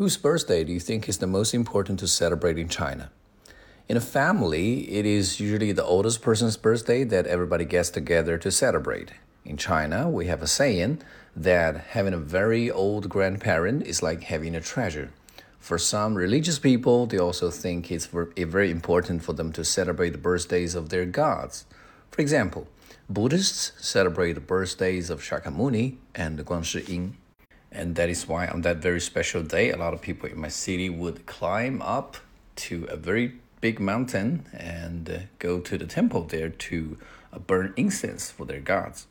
Whose birthday do you think is the most important to celebrate in China? In a family, it is usually the oldest person's birthday that everybody gets together to celebrate. In China, we have a saying that having a very old grandparent is like having a treasure. For some religious people, they also think it's very important for them to celebrate the birthdays of their gods. For example, Buddhists celebrate the birthdays of Shakyamuni and Guanshi And that is why on that very special day, a lot of people in my city would climb up to a very big mountain and uh, go to the temple there to uh, burn incense for their gods.